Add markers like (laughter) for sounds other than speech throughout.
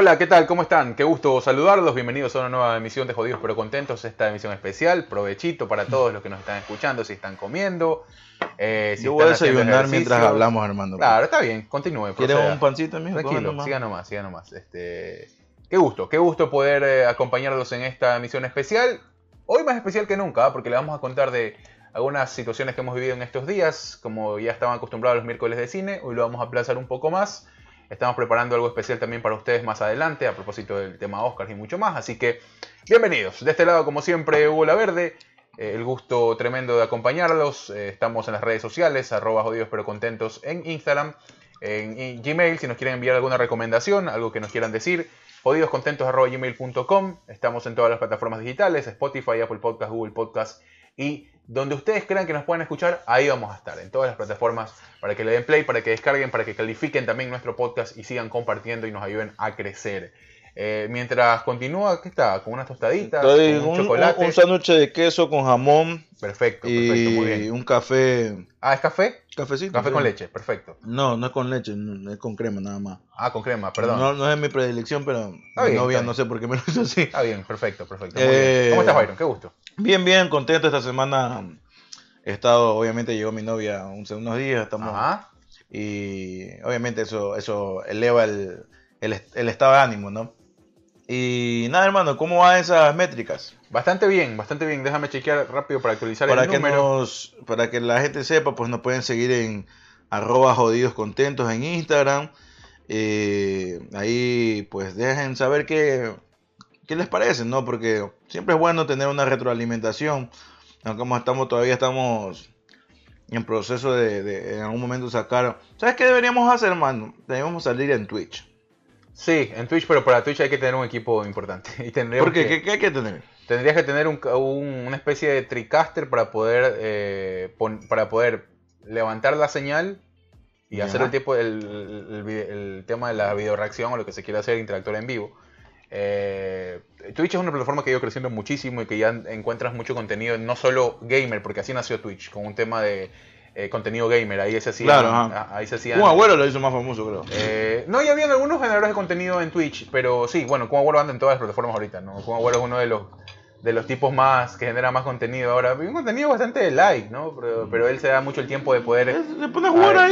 Hola, ¿qué tal? ¿Cómo están? Qué gusto saludarlos. Bienvenidos a una nueva emisión de Jodidos pero Contentos. Esta emisión especial. Provechito para todos los que nos están escuchando, si están comiendo. Eh, si Yo voy a desayunar mientras hablamos, Armando. Claro, está bien. Continúe. ¿Quieres un pancito, amigo? Tranquilo, siga nomás, siga nomás. Este... Qué gusto, qué gusto poder eh, acompañarlos en esta emisión especial. Hoy más especial que nunca, ¿ah? porque le vamos a contar de algunas situaciones que hemos vivido en estos días. Como ya estaban acostumbrados los miércoles de cine, hoy lo vamos a aplazar un poco más. Estamos preparando algo especial también para ustedes más adelante, a propósito del tema Oscars y mucho más. Así que, bienvenidos. De este lado, como siempre, Hugo La Verde. Eh, el gusto tremendo de acompañarlos. Eh, estamos en las redes sociales, arroba jodidos pero contentos en Instagram, en Gmail, si nos quieren enviar alguna recomendación, algo que nos quieran decir. Jodidoscontentos.gmail.com. Estamos en todas las plataformas digitales, Spotify, Apple Podcast, Google Podcast y donde ustedes crean que nos pueden escuchar, ahí vamos a estar, en todas las plataformas, para que le den play, para que descarguen, para que califiquen también nuestro podcast y sigan compartiendo y nos ayuden a crecer. Eh, mientras continúa, ¿qué está? Con unas tostaditas, con un, chocolate. Un, sándwich de queso con jamón. Perfecto, perfecto, muy bien. Y un café. Ah, ¿es café? Cafecito. Café con leche, perfecto. No, no es con leche, es con crema nada más. Ah, con crema, perdón. No, no es mi predilección, pero mi novia no sé por qué me lo hizo así. Está bien, perfecto, perfecto. Eh, ¿Cómo estás, Byron? Qué gusto. Bien, bien, contento esta semana. He estado, obviamente llegó mi novia unos días, estamos... Ajá. Y obviamente eso, eso eleva el, el, el estado de ánimo, ¿no? Y nada, hermano, ¿cómo van esas métricas? Bastante bien, bastante bien. Déjame chequear rápido para actualizar para el que Nos, para que la gente sepa, pues nos pueden seguir en arroba jodidos contentos en Instagram. Eh, ahí pues dejen saber qué, qué les parece, ¿no? Porque siempre es bueno tener una retroalimentación. Aunque como estamos, todavía estamos en proceso de, de en algún momento sacar... ¿Sabes qué deberíamos hacer, hermano? Deberíamos salir en Twitch. Sí, en Twitch, pero para Twitch hay que tener un equipo importante. (laughs) Y ¿Por qué? ¿Qué, hay que tener? Tendrías que tener un, una especie de tricaster para poder, eh, para poder levantar la señal y hacer el, tipo, el, tema de la video reacción o lo que se quiera hacer, interactuar en vivo. Eh, Twitch es una plataforma que ha ido creciendo muchísimo y que ya encuentras mucho contenido, no solo gamer, porque así nació Twitch, con un tema de eh, contenido gamer. Ahí se hacía. Claro, ah, ahí se hacía. Un abuelo lo hizo más famoso, creo. Eh, no, ya habían algunos generadores de contenido en Twitch, pero sí, bueno, Kun abuelo anda en todas las plataformas ahorita, ¿no? Kun abuelo es uno de los de los tipos más que genera más contenido ahora. Un contenido bastante like, ¿no? Pero, él se da mucho el tiempo de poder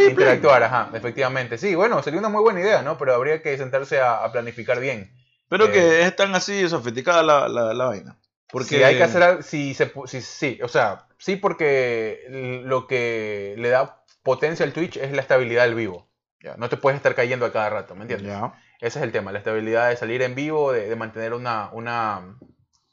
interactuar, ajá, efectivamente. Sí, bueno, sería una muy buena idea, ¿no? Pero habría que sentarse a, planificar bien. Pero que eh, es tan así sofisticada la, la, la vaina. Porque hay que hacer, si se, si, sí, o sea, sí porque lo que le da potencia al Twitch es la estabilidad del vivo. ¿ya? No te puedes estar cayendo a cada rato, ¿me entiendes? Ese es el tema, la estabilidad de salir en vivo, de, mantener una, una,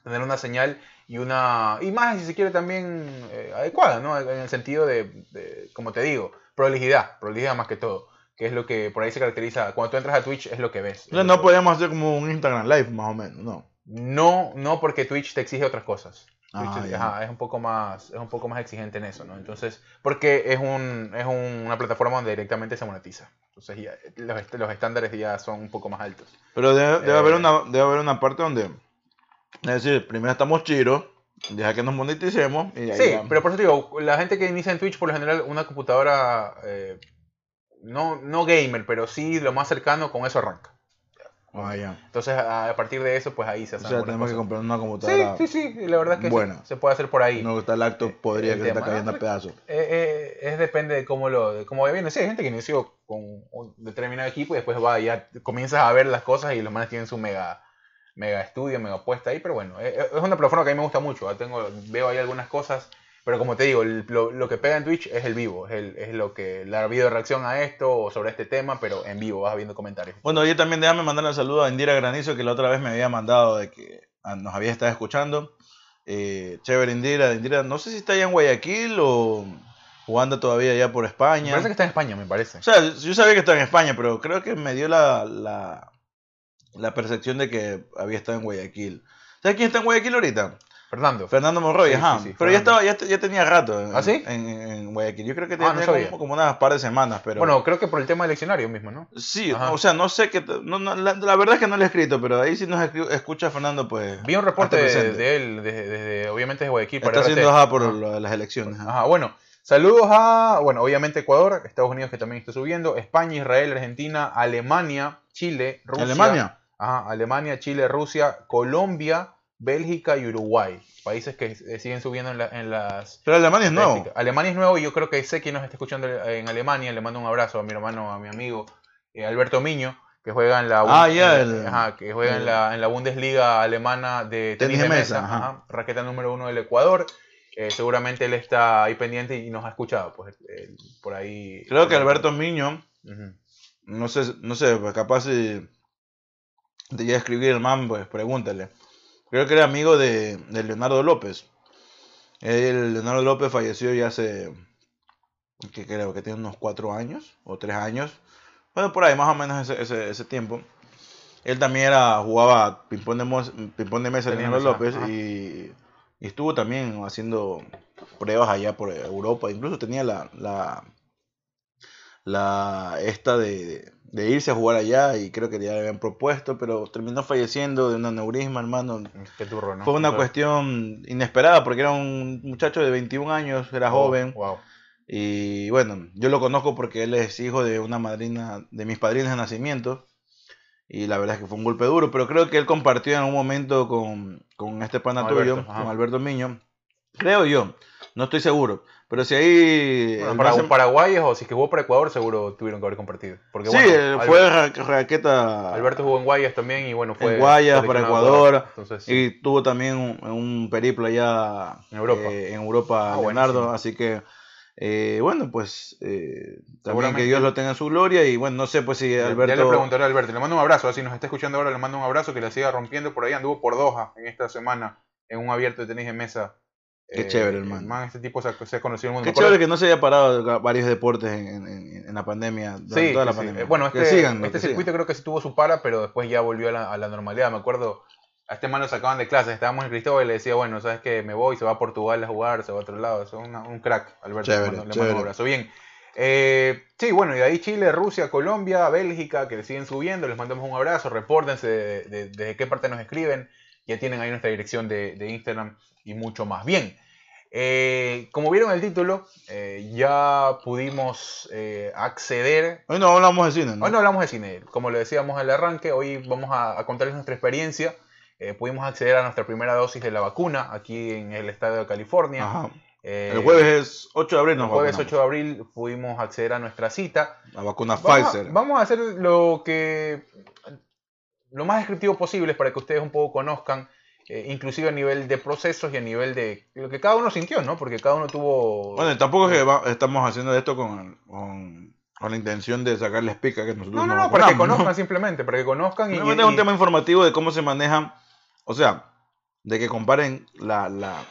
tener una señal y una imagen, si se quiere, también eh, adecuada, ¿no? En el sentido de, como te digo, prolijidad, prolijidad más que todo que es lo que por ahí se caracteriza. Cuando tú entras a Twitch es lo que ves. No, no podemos hacer como un Instagram Live, más o menos, no. No, no porque Twitch te exige otras cosas. Ah, es un poco más es un poco más exigente en eso, ¿no? Entonces, porque es un es una plataforma donde directamente se monetiza. Entonces, ya, los, estándares ya son un poco más altos. Pero debe, haber eh, una debe haber una parte donde es decir, primero estamos chiros, deja que nos moneticemos Sí, pero por eso digo, la gente que inicia en Twitch por lo general una computadora eh, no no gamer, pero sí lo más cercano con eso arranca. Ah, Entonces, a partir de eso, pues ahí se hace. O sea, tenemos que comprar una computadora. Sí, sí, sí, la verdad es que se, puede hacer por ahí. No, está el acto, eh, podría que se está cayendo a pedazos. Eh, eh, es depende de cómo lo de cómo viene. Sí, hay gente que inició con un determinado equipo y después va y ya comienzas a ver las cosas y los manes tienen su mega mega estudio, mega puesta ahí, pero bueno, es una plataforma que a mí me gusta mucho. Tengo, veo ahí algunas cosas pero como te digo, lo, que pega en Twitch es el vivo, es, es, lo que la video reacción a esto o sobre este tema, pero en vivo, vas viendo comentarios. Bueno, yo también déjame mandar un saludo a Indira Granizo, que la otra vez me había mandado de que ah, nos había estado escuchando. Eh, chévere Indira, Indira, no sé si está allá en Guayaquil o, o anda todavía allá por España. Me parece que está en España, me parece. O sea, yo sabía que está en España, pero creo que me dio la, la, la percepción de que había estado en Guayaquil. ¿Sabes quién está en Guayaquil ahorita? Fernando. Fernando Monroy, ajá. pero ya estaba, ya, ya, tenía rato en, ¿Ah, en, Guayaquil. Yo creo que ah, tenía como, unas par de semanas, pero... Bueno, creo que por el tema eleccionario mismo, ¿no? Sí, o sea, no sé qué... No, la, verdad es que no le he escrito, pero ahí si nos escucha Fernando, pues... Vi un reporte de, él, desde, obviamente desde Guayaquil. Está haciendo ajá por las elecciones. Ajá, bueno. Saludos a, bueno, obviamente Ecuador, Estados Unidos que también está subiendo, España, Israel, Argentina, Alemania, Chile, Rusia. ¿Alemania? Ajá, Alemania, Chile, Rusia, Colombia, Bélgica y Uruguay. Países que siguen subiendo en, la- en las... Pero Alemania es nuevo. Alemania es nuevo y yo creo que sé quién nos está escuchando en Alemania. Le mando un abrazo a mi hermano, a mi amigo eh, Alberto Miño, que juega en la, Ah, eh, el- ajá, que juega en la, en la Bundesliga alemana de tenis, Tenis de mesa, mesa, ajá. ajá, raqueta número uno del Ecuador. Eh, seguramente él está ahí pendiente y nos ha escuchado, pues eh, por ahí. Creo que Alberto Miño, no sé, no sé, capaz si te llega a escribir el man, pues pregúntale. Creo que era amigo de, de Leonardo López. El Leonardo López falleció ya hace, que creo que tiene unos cuatro años o tres años. Bueno, por ahí más o menos ese, ese, ese tiempo. Él también era, jugaba ping-pong de, ping-pong de mesa, Leonardo López, y, y estuvo también haciendo pruebas allá por Europa. Incluso tenía la, la, la esta de, de irse a jugar allá y creo que ya le habían propuesto, pero terminó falleciendo de un aneurisma, hermano. Qué turro, ¿no? Fue una Entonces- cuestión inesperada porque era un muchacho de 21 años, era Oh, joven. Wow. Y bueno, yo lo conozco porque él es hijo de una madrina, de mis padrinos de nacimiento. Y la verdad es que fue un golpe duro, pero creo que él compartió en un momento con, con este pana tuyo, con Alberto Miño. Creo yo, no estoy seguro. Pero si ahí... Bueno, para man se- paraguayes o si es que jugó para Ecuador, seguro tuvieron que haber compartido. Porque, sí, bueno, Albert- fue ra- raqueta Alberto jugó en Guayas también y bueno, fue. en Guayas, para Ecuador. Entonces, sí. y tuvo también un, un periplo allá En Europa. eh, en Europa Ah, Leonardo. Así que, eh, bueno, pues eh, también que Dios lo tenga en su gloria. Y bueno, no sé pues si Alberto... Ya le preguntaré a Alberto. Le mando un abrazo. Si nos está escuchando ahora, le mando un abrazo. Que la siga rompiendo por ahí. Anduvo por Doha en esta semana en un abierto de tenis de mesa. Eh, Qué chévere, hermano. Man, este tipo se, se ha conocido en el mundo. Qué Me chévere que no se haya parado varios deportes en, en- en- en la pandemia, durante Sí, toda la sí, pandemia. Eh, Bueno, Que este, sigan, este circuito sigan. creo que sí tuvo su para, pero después ya volvió a la, a la normalidad. Me acuerdo, a este man lo sacaban de clases, estábamos en Cristóbal y le decía, bueno, sabes que me voy, se va a Portugal a jugar, se va a otro lado. Eso es una- un crack, Alberto. Chévere, le mando, le mando chévere. un abrazo. Bien. Eh, sí, bueno, y de ahí Chile, Rusia, Colombia, Bélgica, que siguen subiendo, les mandamos un abrazo, repórtense de, de- desde qué parte nos escriben, ya tienen ahí nuestra dirección de, de Instagram y mucho más. Bien, eh, como vieron el título, eh, ya pudimos eh, acceder Hoy no hablamos de cine, ¿no? Hoy no hablamos de cine, como le decíamos al arranque, hoy vamos a, a contarles nuestra experiencia. Pudimos acceder a nuestra primera dosis de la vacuna aquí en el estado de California. Ajá. El jueves es 8 de abril, el nos jueves vacunamos. 8 de abril pudimos acceder a nuestra cita. La vacuna Vamos a, Pfizer. vamos a hacer lo que lo más descriptivo posible para que ustedes un poco conozcan, eh, inclusive a nivel de procesos y a nivel de lo que cada uno sintió, ¿no? Porque cada uno tuvo... Bueno, tampoco es que va- estamos haciendo esto con, con, con la intención de sacarles pica que nosotros no, no, no, para que conozcan simplemente, para que conozcan y... Es un tema informativo de cómo se manejan, o sea, de que comparen la, la,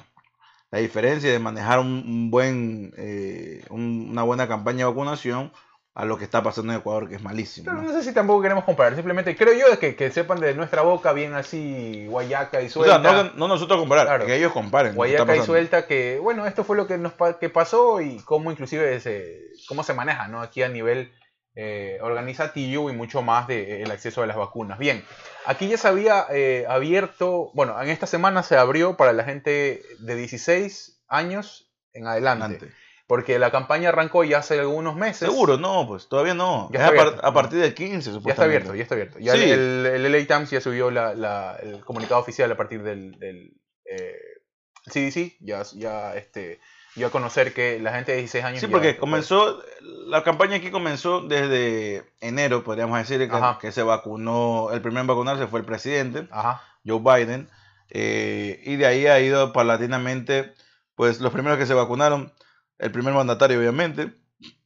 la diferencia de manejar un, un buen, eh, un- una buena campaña de vacunación a lo que está pasando en Ecuador, que es malísimo. Pero ¿no? no sé si tampoco queremos comparar, simplemente creo yo que, que sepan de nuestra boca bien así guayaca y O suelta. sea, no, no nosotros comparar, Claro. que ellos comparen. guayaca y suelta que, bueno, esto fue lo que nos que pasó y cómo inclusive se, cómo se maneja, ¿no? Aquí a nivel eh, organizativo y mucho más del acceso a las vacunas. Bien, aquí ya se había eh, abierto, bueno, en esta semana se abrió para la gente de 16 años en adelante. Antes. Porque la campaña arrancó ya hace algunos meses. Seguro, no, pues todavía no. Ya es está a, par- abierto. a partir del 15, Ya está supuestamente. abierto, ya está abierto. Ya Sí. el, el LA Times ya subió la, la- el comunicado oficial a partir del, del, eh, CDC. Ya, ya, este, dio a conocer que la gente de 16 años. Sí, ya- porque comenzó, la campaña aquí comenzó desde enero, podríamos decir, que, se vacunó, el primero en vacunarse fue el presidente, Ajá. Joe Biden, eh, y de ahí ha ido paulatinamente, pues los primeros que se vacunaron, el primer mandatario obviamente,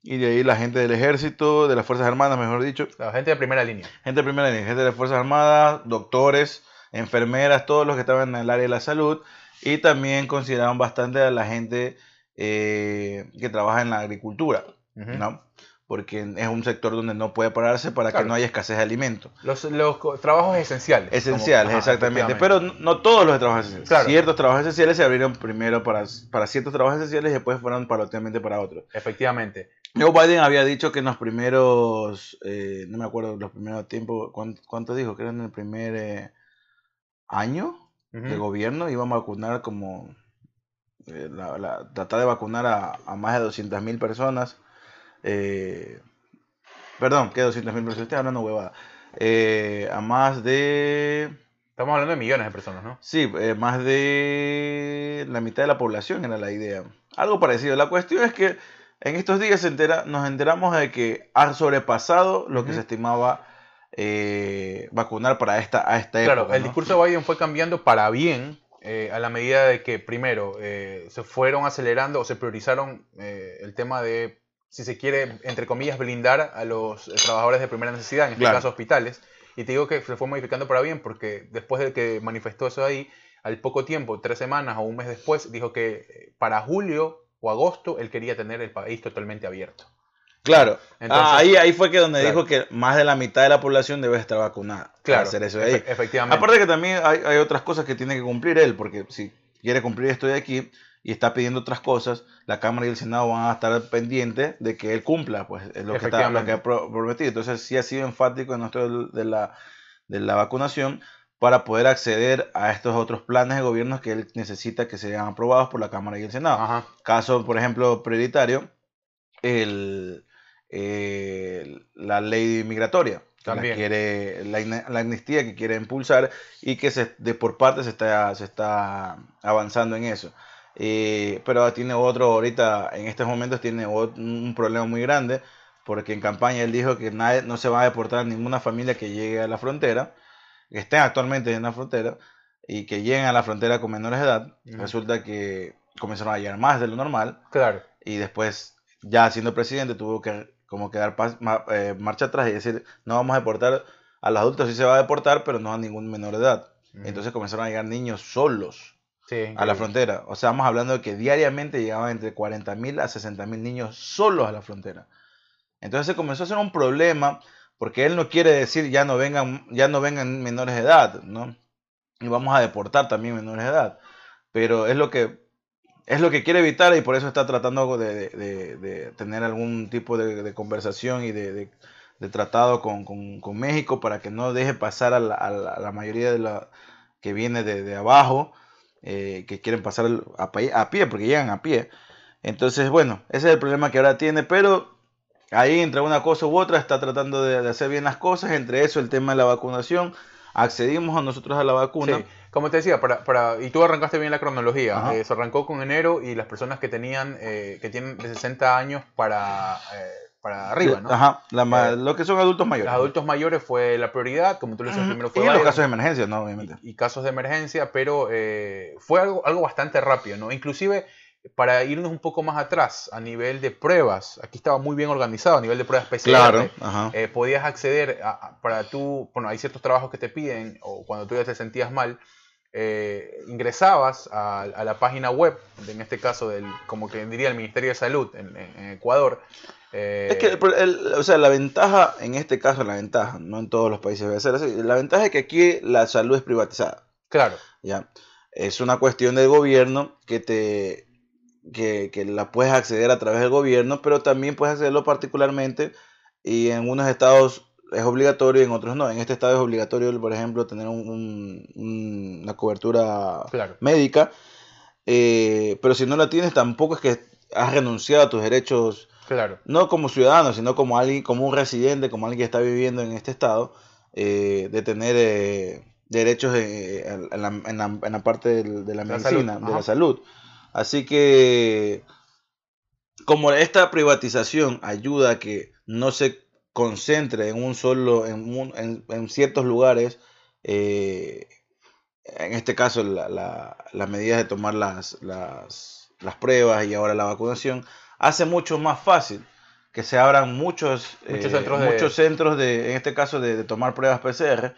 y de ahí la gente del ejército, de las Fuerzas Armadas, mejor dicho, La gente de primera línea. gente de primera línea, gente de las Fuerzas Armadas, doctores, enfermeras, todos los que estaban en el área de la salud, y también consideraban bastante a la gente eh, que trabaja en la agricultura. ¿no? Porque es un sector donde no puede pararse para Claro. que no haya escasez de alimentos. Los, los trabajos esenciales. Esenciales, como- ajá, exactamente. Pero no, no todos los trabajos esenciales. Claro. Ciertos trabajos esenciales se abrieron primero para, para ciertos trabajos esenciales y después fueron paulatinamente para otros. Efectivamente. Joe Biden había dicho que en los primeros, eh, no me acuerdo, los primeros tiempos, ¿cuánto, cuánto dijo? Que era en el primer eh, año de gobierno iban a vacunar como, eh, la, la- tratar de vacunar a, a más de 200 mil personas. Eh, perdón, que 200 mil personas, estoy hablando huevada. eh, a más de... Estamos hablando de millones de personas, ¿no? Sí, eh, más de la mitad de la población era la idea. Algo parecido. La cuestión es que en estos días se entera, nos enteramos de que ha sobrepasado lo que se estimaba eh, vacunar para esta, a esta Claro, época. el ¿no? discurso de Biden fue cambiando para bien eh, a la medida de que, primero, eh, se fueron acelerando o se priorizaron el tema de, si se quiere, entre comillas, blindar a los eh, trabajadores de primera necesidad, en este Claro. caso hospitales. Y te digo que se fue modificando para bien porque después de que manifestó eso ahí, al poco tiempo, tres semanas o un mes después, dijo que eh, para julio o agosto él quería tener el país totalmente abierto. Claro. Entonces- Ah, ahí, ahí fue que donde Claro. dijo que más de la mitad de la población debe estar vacunada. para Claro, hacer eso ahí. efe- efectivamente. Aparte que también hay, hay otras cosas que tiene que cumplir él, porque si quiere cumplir esto de aquí y está pidiendo otras cosas, la Cámara y el Senado van a estar pendientes de que él cumpla, pues es lo que, está, lo que ha pro- prometido. Entonces sí ha sido enfático en del- de la, de la vacunación para poder acceder a estos otros planes de gobierno que él necesita que sean aprobados por la Cámara y el Senado. Ajá. Caso, por ejemplo, prioritario, el, eh, la ley migratoria. que la También. quiere, la, la amnistía que quiere impulsar y que se, de por parte se está, se está avanzando en eso. Eh, pero tiene otro, ahorita en estos momentos tiene ot- un problema muy grande, porque en campaña él dijo que nadie, no se va a deportar ninguna familia que llegue a la frontera, que estén actualmente en la frontera, y que lleguen a la frontera con menores de edad. Resulta que comenzaron a llegar más de lo normal, Claro. y después, ya siendo presidente, tuvo que como que dar pas- ma- eh, marcha atrás y decir, no vamos a deportar a los adultos, sí se va a deportar, pero no a ningún menor de edad. Entonces comenzaron a llegar niños solos Sí, a la frontera. O sea, estamos hablando de que diariamente llegaban entre 40.000 a 60.000 niños solos a la frontera. Entonces se comenzó a hacer un problema porque él no quiere decir ya no vengan, ya no vengan menores de edad, ¿no? Y vamos a deportar también menores de edad. Pero es lo que es lo que quiere evitar y por eso está tratando de, de- de- tener algún tipo de, de conversación y de, tratado con, con- con México para que no deje pasar a la, a la- a la mayoría de la que viene de, de abajo, eh, que quieren pasar a, pie- a pie, porque llegan a pie. Entonces, bueno, ese es el problema que ahora tiene, pero ahí entre una cosa u otra está tratando de, de hacer bien las cosas, entre eso el tema de la vacunación, accedimos a nosotros a la vacuna. Sí, como te decía, para, para, y tú arrancaste bien la cronología. Eh, se arrancó con enero y las personas que tenían eh, que tienen de 60 años para, eh, para arriba, ¿no? Ajá, la Eh, lo que son adultos mayores. Los adultos mayores fue la prioridad, como tú lo decías, Ujú. primero fue y los casos de emergencia, ¿no? Obviamente. y, y casos de emergencia, pero eh, fue algo, algo bastante rápido, ¿no? Inclusive para irnos un poco más atrás a nivel de pruebas, aquí estaba muy bien organizado a nivel de pruebas PCR. Claro, ajá. eh, podías acceder a, a- para tú, bueno, hay ciertos trabajos que te piden, o cuando tú ya te sentías mal, eh, ingresabas a, a la página web, en este caso del, como que diría el Ministerio de Salud en, Ecuador. eh, Es que, el- el- o sea, la ventaja, en este caso, la ventaja, no en todos los países debe ser así, la ventaja es que aquí la salud es privatizada, Claro, ¿ya? Es una cuestión del gobierno que te, que, que la puedes acceder a través del gobierno, pero también puedes accederlo particularmente y en unos estados es obligatorio y en otros no. En este estado es obligatorio, por ejemplo, tener un- un- un- una cobertura claro. médica, eh, pero si no la tienes tampoco es que has renunciado a tus derechos Claro, no como ciudadano, sino como alguien, como un residente, como alguien que está viviendo en este estado, eh, de tener eh, derechos en, la, en la- en la parte de la La medicina, salud, de la salud. Así que, como esta privatización ayuda a que no se concentre en un solo, en, un- en- en ciertos lugares, eh, en este caso la, la, las medidas de tomar las, las, las pruebas y ahora la vacunación, hace mucho más fácil que se abran muchos, Muchos eh, centros de- muchos centros de, en este caso, de, de tomar pruebas PCR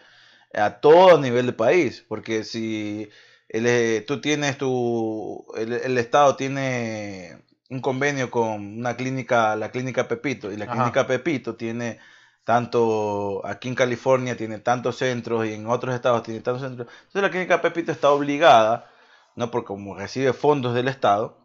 a todo nivel del país. Porque si el, eh, tú tienes tu, el, el Estado tiene un convenio con una clínica, la clínica Pepito, y la Ajá. clínica Pepito tiene tanto aquí en California tiene tantos centros y en otros estados tiene tantos centros. Entonces la clínica Pepito está obligada, no porque como recibe fondos del estado,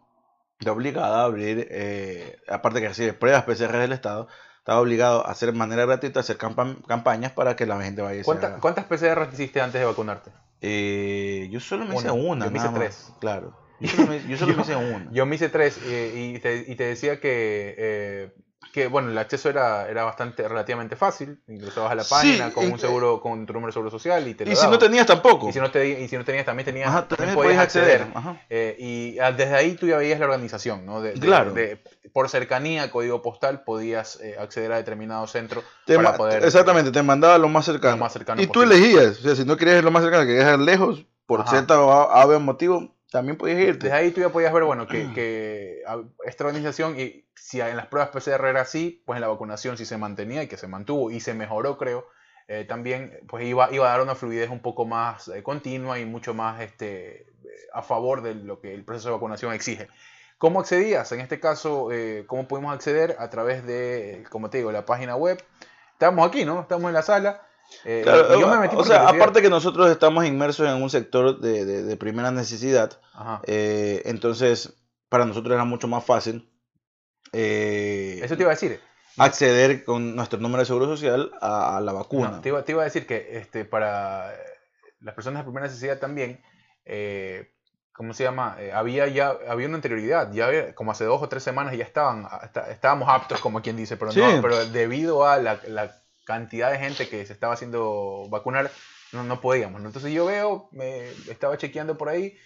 está obligada a abrir, eh, aparte que recibe pruebas PCR del estado, está obligado a hacer de manera gratuita, hacer campa- campañas para que la gente vaya y se ¿Cuánta- haga. ¿Cuántas PCR hiciste antes de vacunarte? Eh, yo solo me hice Una. Yo me hice más. tres. Claro. Yo solo me, yo solo me hice una. Yo me hice tres eh, y, te, y te decía que eh, que bueno, el acceso era, era bastante relativamente fácil. Ingresabas a la página Sí, con un en- seguro, con tu número de seguro social y te lo Y si no tenías tampoco. y si no te y si no tenías también tenías Ajá, también también podías acceder. acceder. Ajá. Eh, y ah, desde ahí tú ya veías la organización, ¿no? De- de- Claro. de- por cercanía, código postal, podías eh, acceder a determinado centro Te para poder. exactamente, te mandaba lo más cercano. Lo más cercano y tú posible. elegías, o sea, si no querías ir lo más cercano, querías ir lejos, por cierta o A, A, B motivo, también podías irte. Desde ahí tú ya podías ver, bueno, que, (clears throat) que esta organización, y si en las pruebas PCR era así, pues en la vacunación sí se mantenía y que se mantuvo y se mejoró, creo, eh, también pues iba, iba a dar una fluidez un poco más eh, continua y mucho más este, a favor de lo que el proceso de vacunación exige. ¿Cómo accedías? En este caso, eh, ¿cómo pudimos acceder? A través de, como te digo, la página web. Estamos aquí, ¿no? Estamos en la sala. Eh, Claro, yo me metí o sea, aparte que nosotros estamos inmersos en un sector de, de- de primera necesidad, eh, entonces para nosotros era mucho más fácil eh, Eso te iba a decir. acceder con nuestro número de seguro social a, a la vacuna. No, te, iba, te iba a decir que este, para eh, las personas de primera necesidad también, eh, ¿cómo se llama? Eh, había ya había una anterioridad, ya había- como hace dos o tres semanas ya estaban, a- está- estábamos aptos, como quien dice, pero, Sí. no, pero debido a la, la cantidad de gente que se estaba haciendo vacunar, no, no podíamos. ¿no? Entonces yo veo, me estaba chequeando por ahí,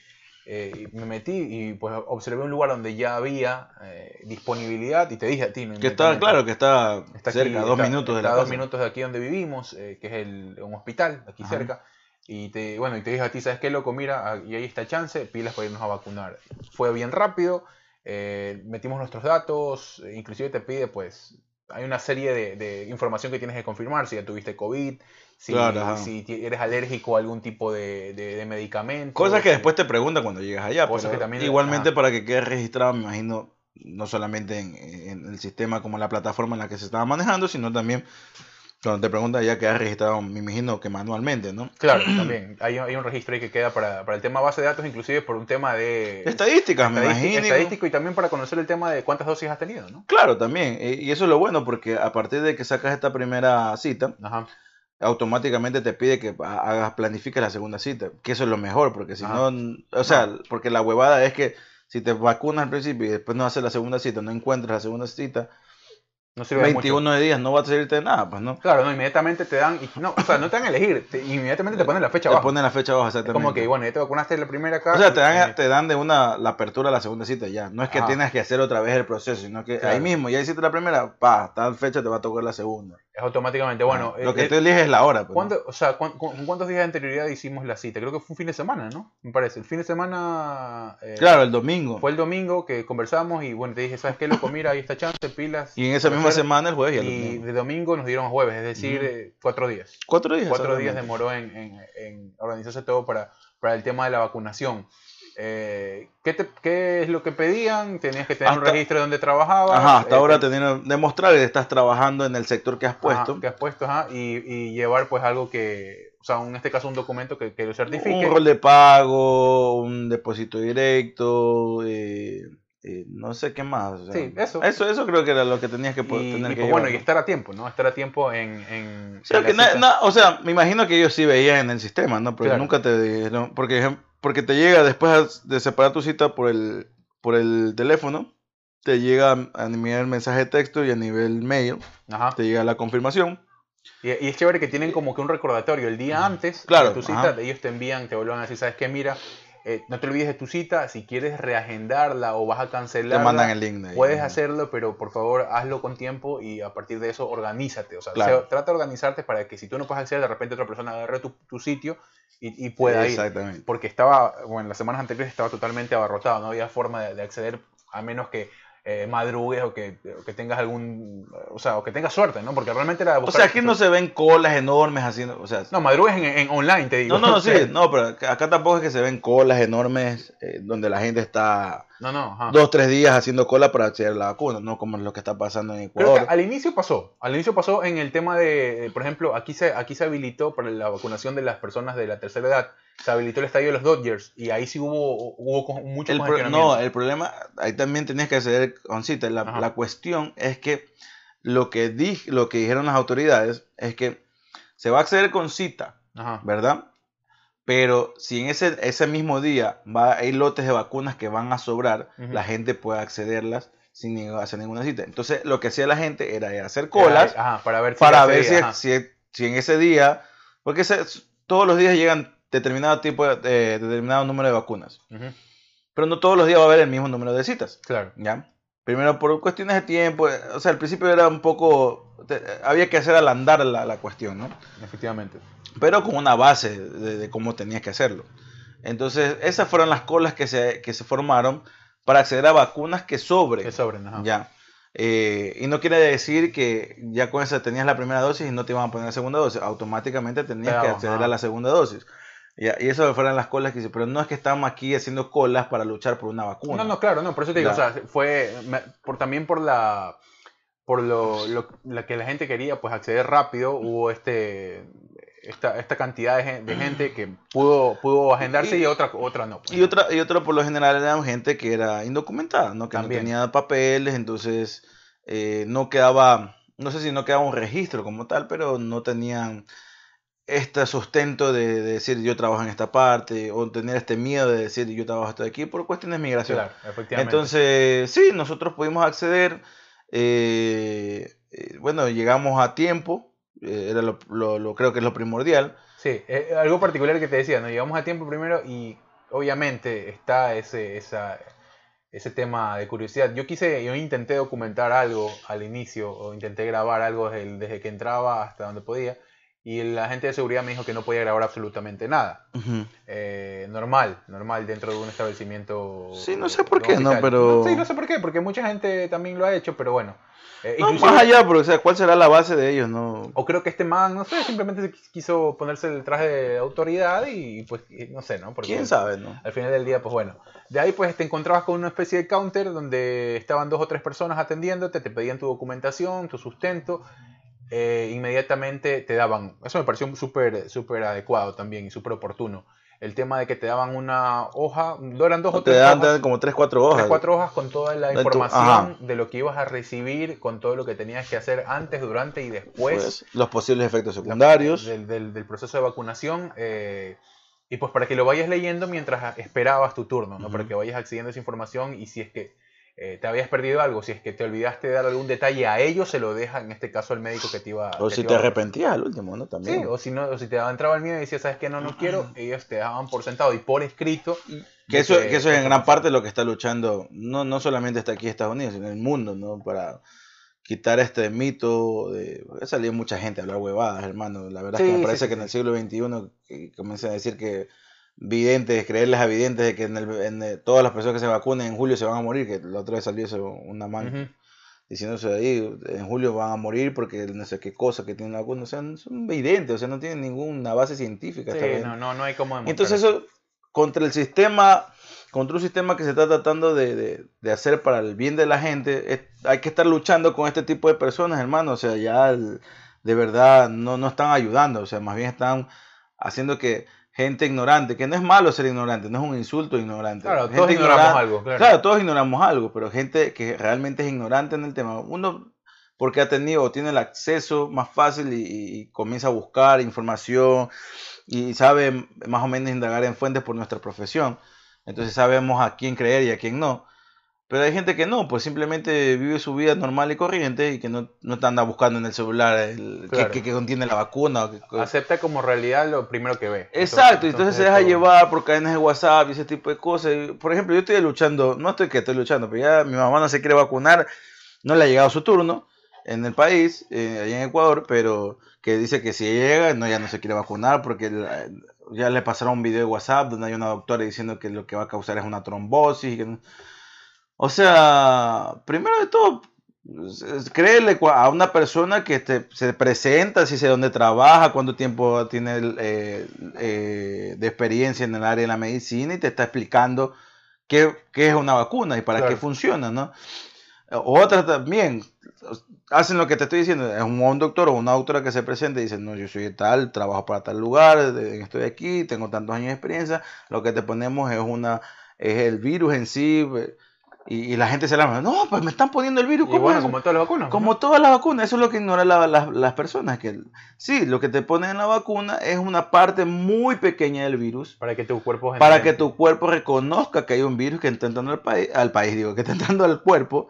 eh, me metí y pues observé un lugar donde ya había eh, disponibilidad y te dije a ti, ¿no? que está, claro, que está, Está cerca, aquí, dos está- minutos de la dos casa. minutos de aquí donde vivimos, eh, que es el, un hospital, aquí Ajá. cerca. Y te, bueno, y te dije a ti, ¿sabes qué, loco? Mira, ah, y ahí está chance, pilas para irnos a vacunar. Fue bien rápido, metimos nuestros datos, inclusive te pide, pues, hay una serie de, de información que tienes que confirmar, si ya tuviste COVID, si, Claro, si eres alérgico a algún tipo de, de, de medicamento. Cosas que después te preguntan cuando llegas allá. Cosas pero que también- igualmente para que quede registrado, me imagino, no solamente en, en el sistema como la plataforma en la que se estaba manejando, sino también cuando te preguntan ya queda registrado, me imagino que manualmente, ¿no? Claro, (clears throat) también. Hay, hay un registro ahí que queda para, para el tema base de datos, inclusive por un tema de... Estadísticas, me imagino. estadístico y también para conocer el tema de cuántas dosis has tenido, ¿no? Claro, también. Y eso es lo bueno, porque a partir de que sacas esta primera cita, Ajá. automáticamente te pide que ha- hagas, planifiques la segunda cita. Que eso es lo mejor, porque si Ajá. no, o sea, porque la huevada es que si te vacunas al principio y después no haces la segunda cita, no encuentras la segunda cita, No sirve de mucho. 21 de días no va a servirte de nada, pues no. Claro, no, inmediatamente te dan, y- no, o sea, no te dan a elegir, te- inmediatamente te ponen la fecha Te abajo. ponen la fecha abajo Es exactamente. como que, bueno, ya te vacunaste la primera acá. o sea, te dan, te dan de una la apertura a la segunda cita ya. No es que Ajá. tienes que hacer otra vez el proceso, sino que Claro. ahí mismo, ya hiciste la primera, pa, tal fecha te va a tocar la segunda. Es automáticamente, bueno. Ah, lo eh, que eh, tú eliges es la hora. pues, ¿no? ¿cuándo- o sea, ¿cuán- cu- ¿con cuántos días de anterioridad hicimos la cita? Creo que fue un fin de semana, ¿no? Me parece. El fin de semana... eh, Claro, el domingo. Fue el domingo que conversamos y, bueno, te dije, ¿sabes qué, loco? Mira, ahí está chance, pilas. Y en esa misma hacer- semana el jueves y el Y domingo. de domingo nos dieron jueves, es decir, eh, cuatro días. Cuatro días. Cuatro días demoró en, en- en organizarse todo para, para el tema de la vacunación. Eh, ¿qué, te- qué es lo que pedían? Tenías que tener un Hasta- registro de donde trabajabas. Ajá, hasta eh, ahora te- tener, demostrar que estás trabajando en el sector que has ajá, puesto. que has puesto, ajá, y, y llevar pues algo que, o sea, en este caso un documento que, que lo certifique. Un rol de pago, un depósito directo, eh, eh, no sé qué más. o sea, Sí, eso. eso. Eso creo que era lo que tenías que po- y, tener y, que pues, bueno, llevar, y estar a tiempo, ¿no? Estar a tiempo en... en, O sea, en que na- na- o sea, me imagino que ellos sí veían en el sistema, ¿no? Porque Claro. nunca te dijeron, porque, porque te llega después de separar tu cita por el, por el teléfono, te llega a nivel mensaje de texto y a nivel mail, Ajá. te llega la confirmación. Y, y es chévere que tienen como que un recordatorio el día antes Claro, de tu cita, ajá. ellos te envían, te vuelven a decir, ¿sabes qué? Mira, eh, no te olvides de tu cita, si quieres reagendarla o vas a Te cancelarla, mandan el link. de ahí, puedes ¿no? hacerlo, pero por favor hazlo con tiempo y a partir de eso organízate. O sea, Claro. sea- trata de organizarte para que si tú no puedes acceder, de repente otra persona agarre tu, tu sitio y, y pueda ir. Exactamente. Porque estaba, bueno, las semanas anteriores estaba totalmente abarrotado, no había forma de, de acceder a menos que eh, madrugues o que, o que tengas algún, o sea, o que tengas suerte, ¿no? Porque realmente era O sea, aquí no se ven colas enormes haciendo, o sea, No, madrugues en, en online, te digo. no, no, no, (laughs) sí, no, pero acá acá tampoco es que se ven colas enormes eh, donde la gente está No, no, ajá. dos, tres días haciendo cola para acceder a la vacuna, no como lo que está pasando en Creo que Ecuador. al inicio pasó. Al inicio pasó en el tema de, por ejemplo, aquí se, aquí se habilitó para la vacunación de las personas de la tercera edad. Se habilitó el estadio de los Dodgers y ahí sí hubo, hubo mucho El pro- no, el problema, ahí también tenías que acceder con cita. La, la cuestión es que lo que, di- lo que dijeron las autoridades es que se va a acceder con cita, Ajá. ¿verdad? Pero si en ese, ese mismo día va, hay lotes de vacunas que van a sobrar, la gente puede accederlas sin ni- hacer ninguna cita. Entonces, lo que hacía la gente era hacer colas Ajá, para ver si para ver día, si, si, si en ese día, porque ese- todos los días llegan determinado tipo de, de- determinado número de vacunas, pero no todos los días va a haber el mismo número de citas, Claro. ¿ya? Primero por cuestiones de tiempo, o sea, al principio era un poco, te- había que hacer al andar la, la cuestión, ¿no? Efectivamente. Pero con una base de, de cómo tenías que hacerlo. Entonces, esas fueron las colas que se, que se formaron para acceder a vacunas que sobren. Que sobren, ajá. Ya. Eh, y no quiere decir que ya con esa tenías la primera dosis y no te iban a poner la segunda dosis. Automáticamente tenías Pero, que acceder ajá. a la segunda dosis. Ya, y eso fueron las colas que hice. Pero no es que estamos aquí haciendo colas para luchar por una vacuna. No, no, claro, no, por eso te digo, Ya. o sea, fue me- por, también por la por lo, lo, que la gente quería pues acceder rápido, hubo este esta, esta cantidad de, gen- de gente que pudo pudo agendarse y, Y- otra otra no. pues. Y otra, y otra por lo general eran gente que era indocumentada, ¿no? Que También. no tenía papeles, entonces eh, no quedaba, no sé si no quedaba un registro como tal, pero no tenían este sustento de, de decir yo trabajo en esta parte, o tener este miedo de decir yo trabajo esto de aquí por cuestiones de migración. Claro, efectivamente. Entonces, sí, nosotros pudimos acceder, eh, eh, bueno, llegamos a tiempo, eh, era lo, lo- lo- creo que es lo primordial. Sí, eh, algo particular que te decía, nos llegamos a tiempo primero y obviamente está ese, esa, ese tema de curiosidad. Yo quise, yo intenté documentar algo al inicio o intenté grabar algo desde, desde que entraba hasta donde podía y la gente de seguridad me dijo que no podía grabar absolutamente nada. Ujú. Eh, normal, normal dentro de un establecimiento. Sí, no sé por qué, ¿no? Pero- Sí, no sé por qué, porque mucha gente también lo ha hecho, pero bueno. Eh, No, inclusive- más allá, pero o sea, ¿cuál será la base de ellos? No, o creo que este man, no sé, simplemente quiso ponerse el traje de autoridad y pues no sé, ¿no? Porque ¿Quién sabe, no? Al final del día, pues bueno. De ahí pues te encontrabas con una especie de counter donde estaban dos o tres personas atendiéndote, te pedían tu documentación, tu sustento, eh, inmediatamente te daban, eso me pareció súper súper adecuado también y súper oportuno. El tema de que te daban una hoja, no eran dos o te tres te hojas, dan como 3, 4 hojas. tres, cuatro hojas con toda la tu- información de lo que ibas a recibir, con todo lo que tenías que hacer antes, durante y después Pues, los posibles efectos secundarios. del, del- del proceso de vacunación. eh, y pues para que lo vayas leyendo mientras esperabas tu turno, ¿no? Para que vayas accediendo a esa información y si es que eh, te habías perdido algo, si es que te olvidaste de dar algún detalle a ellos, se lo deja en este caso el médico que te iba o que si te a- arrepentías al último, ¿no? También. Sí, o si, no, o si te entraba el miedo y decías, ¿sabes qué? No, no quiero, ellos te dejaban por sentado y por escrito. que, eso, que eso es en gran parte lo que está luchando, no, no solamente está aquí en Estados Unidos, sino en el mundo, ¿no? Para quitar este mito de... Ha salido mucha gente a hablar huevadas, hermano. La verdad es que me parece sí, que en el siglo XXI que comienzan a decir que videntes, creerles a videntes de que en el- en el- todas las personas que se vacunen en julio se van a morir, que la otra vez salió eso, una man Ujú. diciéndose ahí, en julio van a morir porque no sé qué cosa que tienen la vacuna, o sea, son videntes, o sea, no tienen ninguna base científica. Sí, no, no, no hay como demostrar Entonces eso, contra el sistema, contra un sistema que se está tratando de, de- de hacer para el bien de la gente, es- hay que estar luchando con este tipo de personas, hermano, o sea, ya el- de verdad no, no están ayudando, o sea, más bien están haciendo que gente ignorante, que no es malo ser ignorante, no es un insulto ignorante. Claro, gente todos ignoramos ignorante- algo, claro. Claro, todos ignoramos algo, pero gente que realmente es ignorante en el tema, uno porque ha tenido o tiene el acceso más fácil y, y comienza a buscar información y sabe más o menos indagar en fuentes por nuestra profesión. Entonces sabemos a quién creer y a quién no. Pero hay gente que no, pues simplemente vive su vida normal y corriente y que no, no te anda buscando en el celular el, Claro. qué, qué contiene la vacuna. o qué- Acepta como realidad lo primero que ve. Exacto, entonces, se deja llevar por cadenas de WhatsApp y ese tipo de cosas. Por ejemplo, yo estoy luchando, no estoy que estoy luchando, pero ya mi mamá no se quiere vacunar, no le ha llegado su turno en el país, eh, allá en Ecuador, pero que dice que si llega, no, ya no se quiere vacunar porque la- ya le pasaron un video de WhatsApp donde hay una doctora diciendo que lo que va a causar es una trombosis. y que no- O sea, primero de todo, es- es créele a una persona que te, se presenta, si sé dónde trabaja, cuánto tiempo tiene eh, eh, de experiencia en el área de la medicina y te está explicando qué, qué es una vacuna y para Claro. qué funciona, ¿no? Otras también hacen lo que te estoy diciendo, es un, doctor o una doctora que se presenta y dice, no, yo soy de tal, trabajo para tal lugar, estoy aquí, tengo tantos años de experiencia, lo que te ponemos es una es el virus en sí, Y, y la gente se alarma, no, pues me están poniendo el virus. Y ¿cómo bueno, es eso?". como todas las vacunas. Como ¿no? todas las vacunas, eso es lo que ignoran la- la- las personas. Que sí, lo que te ponen en la vacuna es una parte muy pequeña del virus Para que tu cuerpo para genere- que tu cuerpo reconozca que hay un virus que está entrando al país, al país, digo, que está entrando al cuerpo,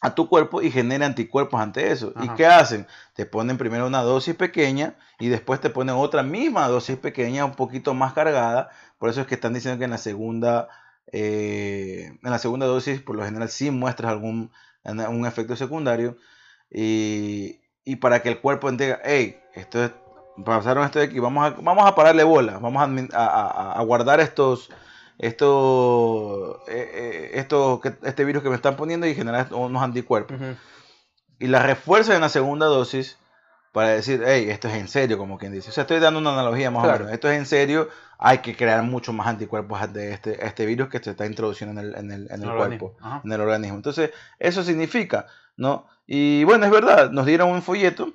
a tu cuerpo y genere anticuerpos ante eso. ¿Y qué hacen? Te ponen primero una dosis pequeña y después te ponen otra misma dosis pequeña, un poquito más cargada. Por eso es que están diciendo que en la segunda, eh, en la segunda dosis, por lo general, sí muestras algún un efecto secundario. Y, y para que el cuerpo entienda, hey, esto es, pasaron esto de aquí, vamos a, vamos a pararle bola, vamos a, guardar estos, estos, eh, eh, estos, este virus que me están poniendo y generar unos anticuerpos. Y la refuerza en la segunda dosis para decir, hey, esto es en serio, como quien dice. O sea, estoy dando una analogía más Claro. o menos. Esto es en serio, hay que crear mucho más anticuerpos ante este, este virus que se está introduciendo en el, en el, en el cuerpo, Ajá. en el organismo. Entonces, eso significa, ¿no? Y bueno, es verdad, nos dieron un folleto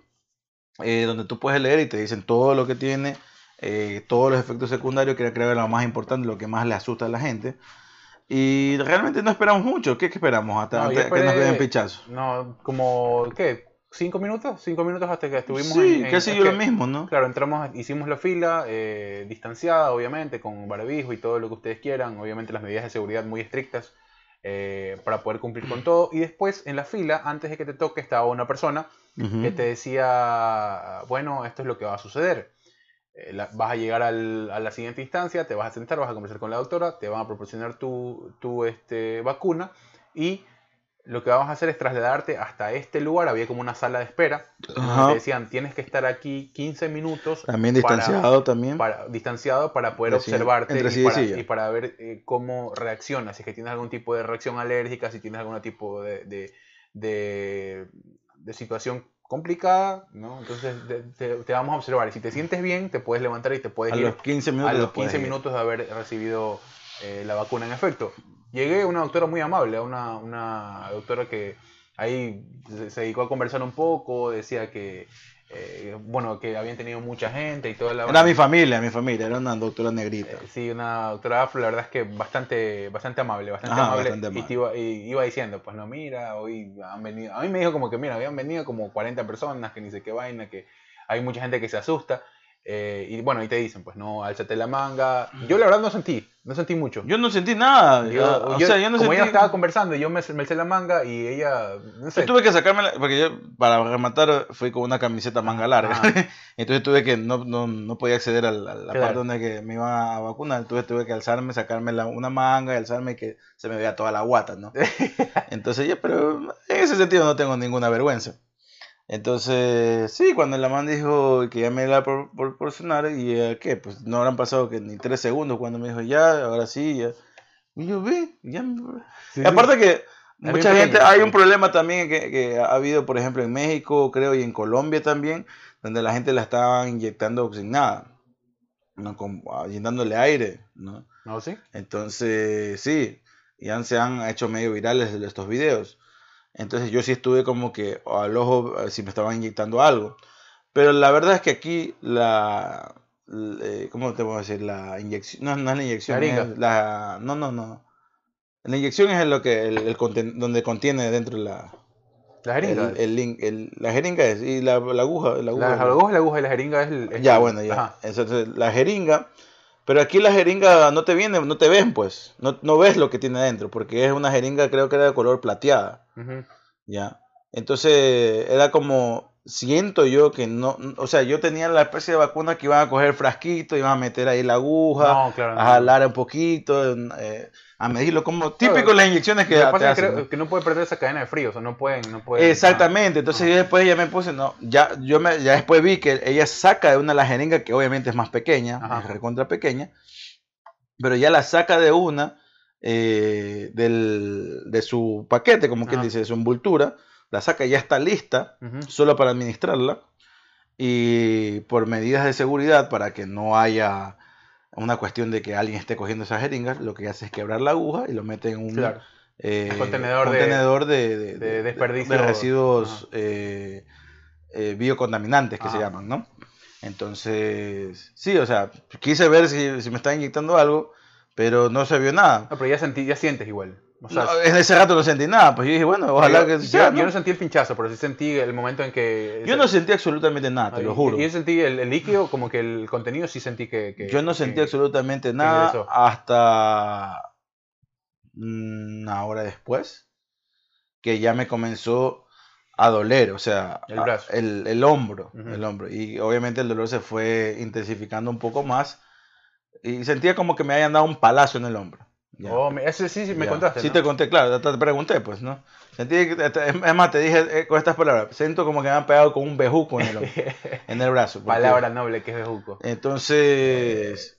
eh, donde tú puedes leer y te dicen todo lo que tiene, eh, todos los efectos secundarios, que creo que lo más importante, lo que más le asusta a la gente. Y realmente no esperamos mucho. ¿Qué, qué esperamos hasta No, que nos den pichazo? No, como, ¿qué? ¿Cinco minutos? ¿Cinco minutos hasta que estuvimos Sí, en, en- casi yo lo mismo, ¿no? Claro, entramos, hicimos la fila eh, distanciada, obviamente, con barbijo y todo lo que ustedes quieran. Obviamente las medidas de seguridad muy estrictas eh, para poder cumplir con todo. Y después, en la fila, antes de que te toque, estaba una persona Ujú. que te decía, bueno, esto es lo que va a suceder. Eh, la- vas a llegar al- a la siguiente instancia, te vas a sentar, vas a conversar con la doctora, te van a proporcionar tu, tu, este, vacuna y lo que vamos a hacer es trasladarte hasta este lugar. Había como una sala de espera. donde. Te decían, tienes que estar aquí 15 minutos. También para- distanciado también. para, distanciado para poder observarte y para, silla. y para ver eh, cómo reaccionas, si es que tienes algún tipo de reacción alérgica, si tienes algún tipo de, de, de- de situación complicada, ¿no? Entonces te, te- vamos a observar y si te sientes bien, te puedes levantar y te puedes a ir los 15 minutos. a los lo puedes 15 ir. minutos de haber recibido eh, la vacuna en efecto. Llegué una doctora muy amable, una, una doctora que ahí se, se dedicó a conversar un poco, decía que, eh, bueno, que habían tenido mucha gente y toda la... Era mi familia, mi familia, era una doctora negrita. Eh, Sí, una doctora afro, la verdad es que bastante, bastante amable, bastante Ajá, amable. bastante Y, te iba, y iba diciendo, pues no, mira, hoy han venido, a mí me dijo como que, mira, habían venido como 40 personas, que ni sé qué vaina, que hay mucha gente que se asusta. Eh, y bueno, ahí te dicen, pues no, álzate la manga. Yo la verdad no sentí, no sentí mucho. Yo no sentí nada. Yo- ah, o yo- sea, yo no como sentí. ella estaba conversando, yo me, me alcé la manga y ella, no sé. Yo tuve que sacarme, la- porque yo, para rematar, fui con una camiseta manga larga. Ajá. (laughs) Entonces tuve que, no, no, no podía acceder a la, a la Claro. parte donde que me iba a vacunar. Entonces tuve que alzarme, sacarme la- una manga y alzarme y que se me vea toda la guata, ¿no? (laughs) Entonces yo, pero en ese sentido no tengo ninguna vergüenza. Entonces, sí, cuando la man dijo que ya me la por, proporcionar, y eh, ¿qué? Pues no habrán pasado que ni tres segundos cuando me dijo, ya, ahora sí, ya. Y yo, ve, ya. Sí, y aparte que mucha gente, hay un problema también que, que ha habido, por ejemplo, en México, creo, y en Colombia también, donde la gente la estaban inyectando sin nada, ¿no? Con, ah, llenándole aire, ¿no? ¿No, sí? Entonces, sí, ya se han hecho medio virales estos videos. Entonces yo sí estuve como que al ojo eh, si me estaban inyectando algo. Pero la verdad es que aquí la... eh, ¿Cómo te puedo decir? La inyección... No, no es la inyección. La es la, no, no, no. La inyección es lo que el, el conten- donde contiene dentro la, La jeringa. el, el lin- el- la jeringa es, y la, la aguja. La aguja, la, la aguja es la aguja y la jeringa es el... es ya, el- bueno, ya. Ajá. Entonces, la jeringa, pero aquí la jeringa no te viene, no te ven, pues. No, no ves lo que tiene adentro, porque es una jeringa, creo que era de color plateada, ya. Entonces, era como, siento yo que no, o sea, yo tenía la especie de vacuna que iban a coger frasquito, iban a meter ahí la aguja, No, claro. a no. jalar un poquito, eh, a medirlo, como típico de las inyecciones que que te que, hacen, creo ¿no? que no puede perder esa cadena de frío, o sea, no pueden... No pueden Exactamente, entonces Ajá. yo después ya me puse, no, ya, yo me, ya después vi que ella saca de una la jeringa que obviamente es más pequeña, Ajá. es recontra pequeña, pero ya la saca de una eh, del, de su paquete, como quien dice, de su envoltura, la saca, ya está lista, ah, ujú. solo para administrarla, y por medidas de seguridad, para que no haya una cuestión de que alguien esté cogiendo esas jeringas, lo que hace es quebrar la aguja y lo mete en un, Claro. eh, contenedor de- contenedor de, de- de de- desperdicio. de residuos eh, eh, biocontaminantes que se llaman, ¿no? Entonces, sí, o sea, quise ver si, si me estaba inyectando algo, pero no se vio nada. No, pero ya, sentí, ya sientes igual. O sea, No, en ese rato no sentí nada, pues yo dije, bueno, ojalá yo, que yo- sea. yo ¿no? no sentí el pinchazo, pero sí sentí el momento en que... Yo no sentí absolutamente nada, te Ay, lo juro. Yo sentí el, el líquido, como que el contenido sí sentí que... que- Yo no sentí que- absolutamente nada hasta una hora después, que ya me comenzó a doler, o sea, El brazo. el, el hombro, Ujú. el hombro. Y obviamente el dolor se fue intensificando un poco más y sentía como que me habían dado un palazo en el hombro. Ya. Oh, me- ese sí, sí me contaste, Sí ¿no? te conté, claro, te, te pregunté, pues, ¿no? Sentí es más, te dije eh, con estas palabras, siento como que me han pegado con un bejuco en el, (laughs) en el brazo. porque- Palabra noble que es de Juco. entonces,